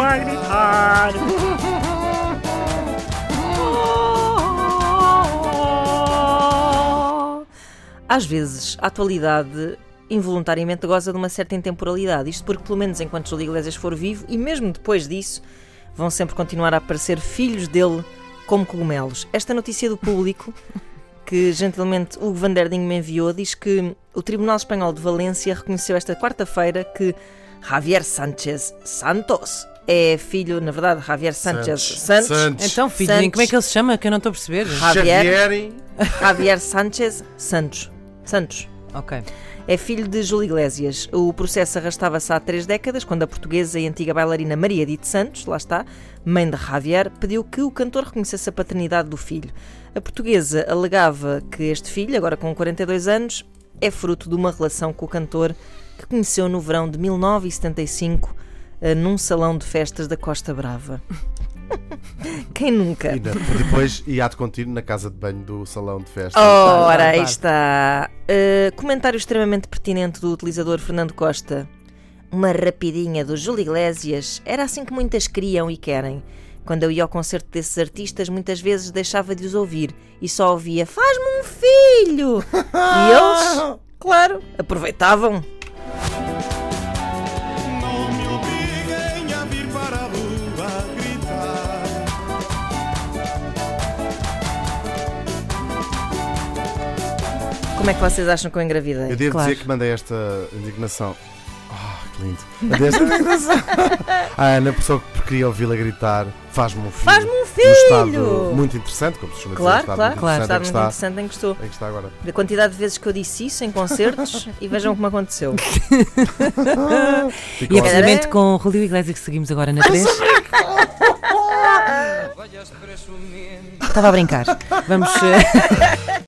a gritar. Às vezes, a atualidade involuntariamente goza de uma certa intemporalidade. Isto porque, pelo menos enquanto Júlio Iglesias for vivo, e mesmo depois disso, vão sempre continuar a aparecer filhos dele como cogumelos. Esta notícia do público, que gentilmente Hugo Van Der Ding me enviou, diz que o Tribunal Espanhol de Valência reconheceu esta quarta-feira que Javier Sánchez Santos é filho, na verdade, Javier Sánchez Santos. Santos. Então, filhinho, Santos. como é que ele se chama? Que eu não estou a perceber. Javier. Javier Sánchez Santos. Santos. Ok. É filho de Júlio Iglesias. O processo arrastava-se há três décadas, quando a portuguesa e antiga bailarina Maria Dite Santos, lá está, mãe de Javier, pediu que o cantor reconhecesse a paternidade do filho. A portuguesa alegava que este filho, agora com 42 anos, é fruto de uma relação com o cantor que conheceu no verão de 1975 eh, num salão de festas da Costa Brava. Quem nunca? E depois e ato contínuo na casa de banho do salão de festa. Ora, Claro, aí claro. está. Uh, comentário extremamente pertinente do utilizador Fernando Costa. Uma rapidinha do Júlio Iglesias. Era assim que muitas queriam e querem. Quando eu ia ao concerto desses artistas, muitas vezes deixava de os ouvir e só ouvia Faz-me um filho! e eles, claro, aproveitavam. Como é que vocês acham que eu engravidei? Eu devo Claro. dizer que mandei esta indignação. Ah, que lindo. Mandei esta indignação. A Ana, pessoa que queria ouvi-la gritar, faz-me um filho. Faz-me um filho! estado muito interessante, como se chama Claro, estado claro, claro. em muito interessante em que estou. em que está agora. Da quantidade de vezes que eu disse isso em concertos e vejam como aconteceu. E é precisamente com o Julio Iglesias que seguimos agora na 3. Estava a brincar. Vamos. eh,